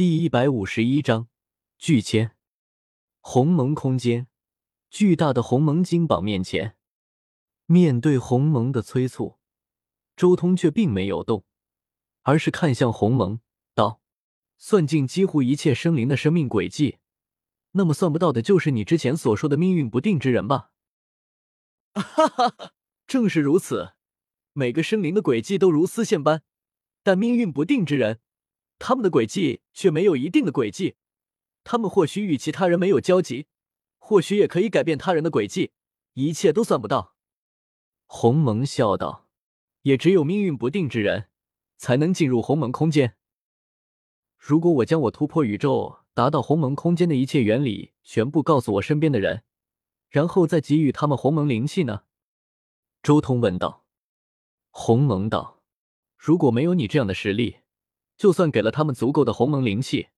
第一百五十一章拒签。鸿蒙空间，巨大的鸿蒙金榜面前，面对鸿蒙的催促，周通却并没有动，而是看向鸿蒙道：“算尽几乎一切生灵的生命轨迹，那么算不到的就是你之前所说的命运不定之人吧？”哈哈哈，正是如此，每个生灵的轨迹都如丝线般，但命运不定之人。他们的轨迹却没有一定的轨迹，他们或许与其他人没有交集，或许也可以改变他人的轨迹，一切都算不到。鸿蒙笑道：“也只有命运不定之人，才能进入鸿蒙空间。如果我将我突破宇宙、达到鸿蒙空间的一切原理全部告诉我身边的人，然后再给予他们鸿蒙灵气呢？”周通问道。鸿蒙道：“如果没有你这样的实力。”就算给了他们足够的鸿蒙灵气，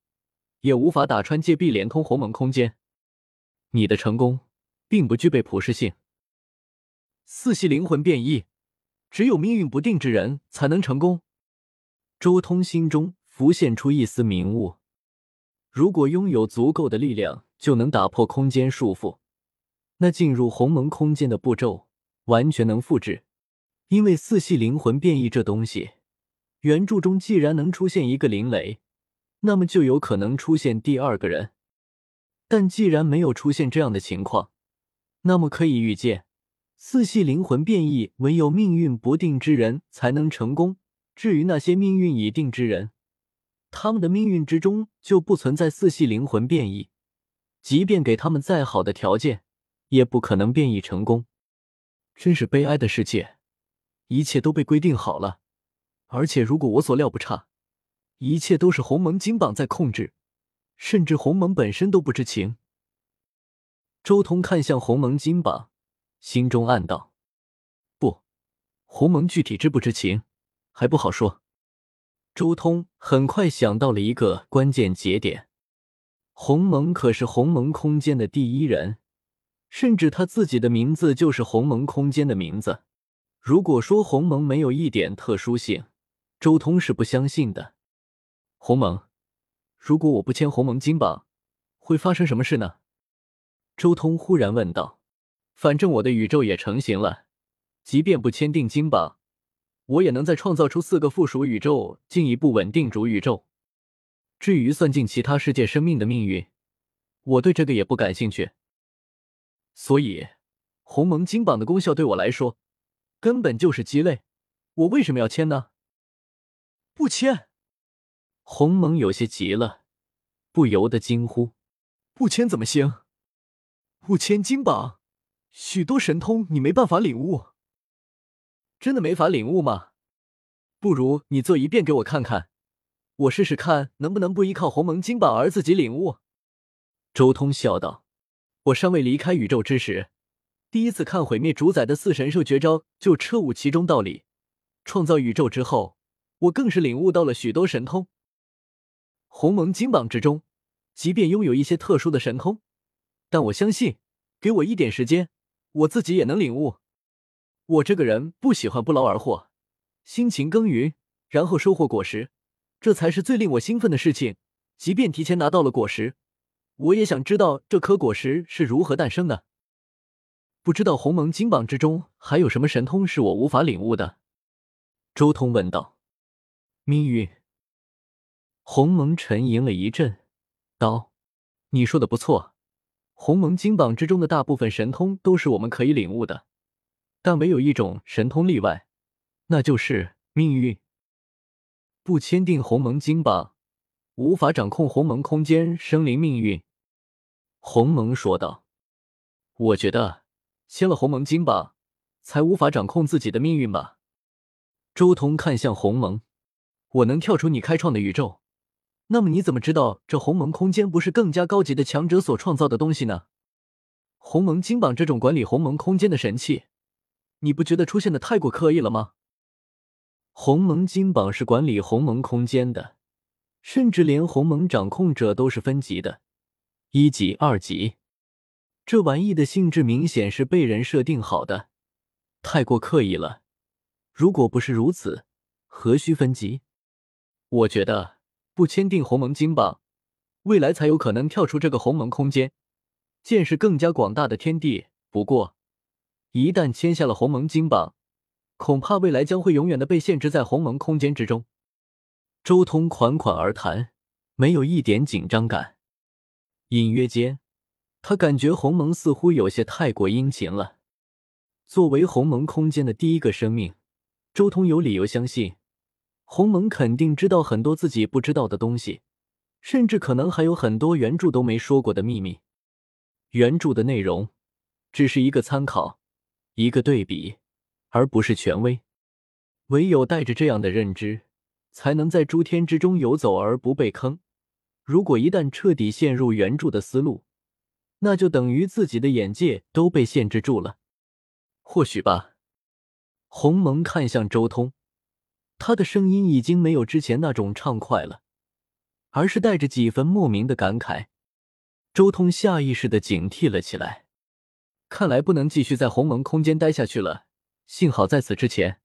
也无法打穿界壁，连通鸿蒙空间。你的成功并不具备普适性。四系灵魂变异，只有命运不定之人才能成功。周通心中浮现出一丝明悟：如果拥有足够的力量，就能打破空间束缚，那进入鸿蒙空间的步骤完全能复制。因为四系灵魂变异这东西。原著中既然能出现一个灵雷，那么就有可能出现第二个人。但既然没有出现这样的情况，那么可以预见，四系灵魂变异唯有命运不定之人才能成功。至于那些命运已定之人，他们的命运之中就不存在四系灵魂变异，即便给他们再好的条件，也不可能变异成功。真是悲哀的世界，一切都被规定好了。而且，如果我所料不差，一切都是鸿蒙金榜在控制，甚至鸿蒙本身都不知情。周通看向鸿蒙金榜，心中暗道：“不，鸿蒙具体知不知情还不好说。”周通很快想到了一个关键节点：鸿蒙可是鸿蒙空间的第一人，甚至他自己的名字就是鸿蒙空间的名字。如果说鸿蒙没有一点特殊性，周通是不相信的。鸿蒙，如果我不签鸿蒙金榜，会发生什么事呢？周通忽然问道。反正我的宇宙也成型了，即便不签订金榜，我也能再创造出四个附属宇宙，进一步稳定主宇宙。至于算尽其他世界生命的命运，我对这个也不感兴趣。所以，鸿蒙金榜的功效对我来说，根本就是鸡肋。我为什么要签呢？不签，鸿蒙有些急了，不由得惊呼：“不签怎么行？不签金榜，许多神通你没办法领悟。真的没法领悟吗？不如你做一遍给我看看，我试试看能不能不依靠鸿蒙金榜而自己领悟。”周通笑道：“我尚未离开宇宙之时，第一次看毁灭主宰的四神兽绝招，就彻悟其中道理。创造宇宙之后。”我更是领悟到了许多神通。鸿蒙金榜之中，即便拥有一些特殊的神通，但我相信，给我一点时间，我自己也能领悟。我这个人不喜欢不劳而获，辛勤耕耘，然后收获果实，这才是最令我兴奋的事情。即便提前拿到了果实，我也想知道这颗果实是如何诞生的。不知道鸿蒙金榜之中还有什么神通是我无法领悟的？周通问道。命运。鸿蒙沉吟了一阵，道：“你说的不错，鸿蒙金榜之中的大部分神通都是我们可以领悟的，但唯有一种神通例外，那就是命运。不签订鸿蒙金榜，无法掌控鸿蒙空间生灵命运。”鸿蒙说道：“我觉得签了鸿蒙金榜，才无法掌控自己的命运吧。”周通看向鸿蒙。我能跳出你开创的宇宙，那么你怎么知道这鸿蒙空间不是更加高级的强者所创造的东西呢？鸿蒙金榜这种管理鸿蒙空间的神器，你不觉得出现的太过刻意了吗？鸿蒙金榜是管理鸿蒙空间的，甚至连鸿蒙掌控者都是分级的，一级、二级。这玩意的性质明显是被人设定好的，太过刻意了。如果不是如此，何须分级？我觉得不签订鸿蒙金榜，未来才有可能跳出这个鸿蒙空间，见识更加广大的天地。不过，一旦签下了鸿蒙金榜，恐怕未来将会永远的被限制在鸿蒙空间之中。周通款款而谈，没有一点紧张感。隐约间，他感觉鸿蒙似乎有些太过殷勤了。作为鸿蒙空间的第一个生命，周通有理由相信，鸿蒙肯定知道很多自己不知道的东西，甚至可能还有很多原著都没说过的秘密。原著的内容只是一个参考，一个对比，而不是权威。唯有带着这样的认知，才能在诸天之中游走而不被坑。如果一旦彻底陷入原著的思路，那就等于自己的眼界都被限制住了。或许吧。鸿蒙看向周通，他的声音已经没有之前那种畅快了，而是带着几分莫名的感慨。周通下意识的警惕了起来，看来不能继续在鸿蒙空间待下去了。幸好在此之前，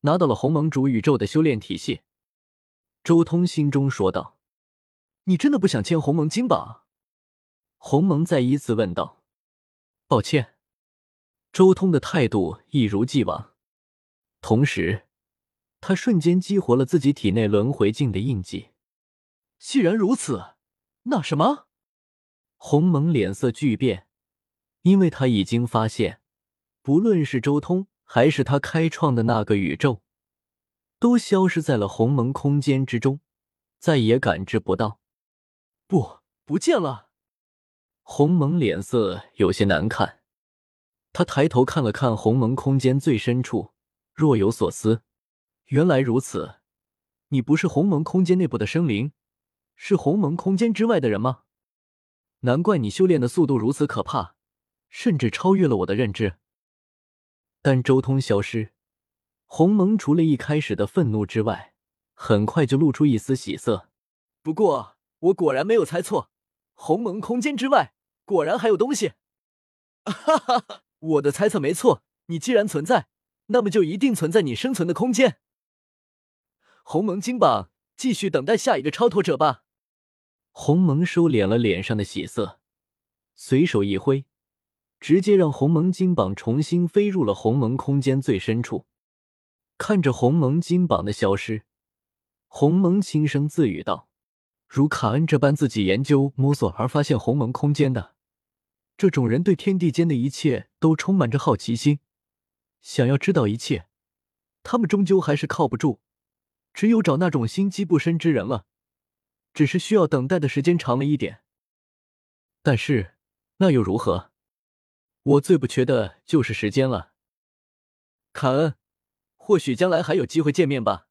拿到了鸿蒙主宇宙的修炼体系。周通心中说道：“你真的不想签鸿蒙金榜？”鸿蒙再一次问道：“抱歉。”周通的态度一如既往，同时，他瞬间激活了自己体内轮回镜的印记。既然如此，那什么？鸿蒙脸色巨变，因为他已经发现，不论是周通还是他开创的那个宇宙，都消失在了鸿蒙空间之中，再也感知不到。不，不见了。鸿蒙脸色有些难看。他抬头看了看鸿蒙空间最深处，若有所思。原来如此，你不是鸿蒙空间内部的生灵，是鸿蒙空间之外的人吗？难怪你修炼的速度如此可怕，甚至超越了我的认知。但周通消失，鸿蒙除了一开始的愤怒之外，很快就露出一丝喜色。不过，我果然没有猜错，鸿蒙空间之外果然还有东西。哈哈哈。我的猜测没错，你既然存在，那么就一定存在你生存的空间。鸿蒙金榜，继续等待下一个超脱者吧。鸿蒙收敛了脸上的喜色，随手一挥，直接让鸿蒙金榜重新飞入了鸿蒙空间最深处。看着鸿蒙金榜的消失，鸿蒙轻声自语道：“如卡恩这般自己研究摸索而发现鸿蒙空间的。”这种人对天地间的一切都充满着好奇心，想要知道一切，他们终究还是靠不住。只有找那种心机不深之人了，只是需要等待的时间长了一点。但是那又如何？我最不缺的就是时间了。凯恩，或许将来还有机会见面吧。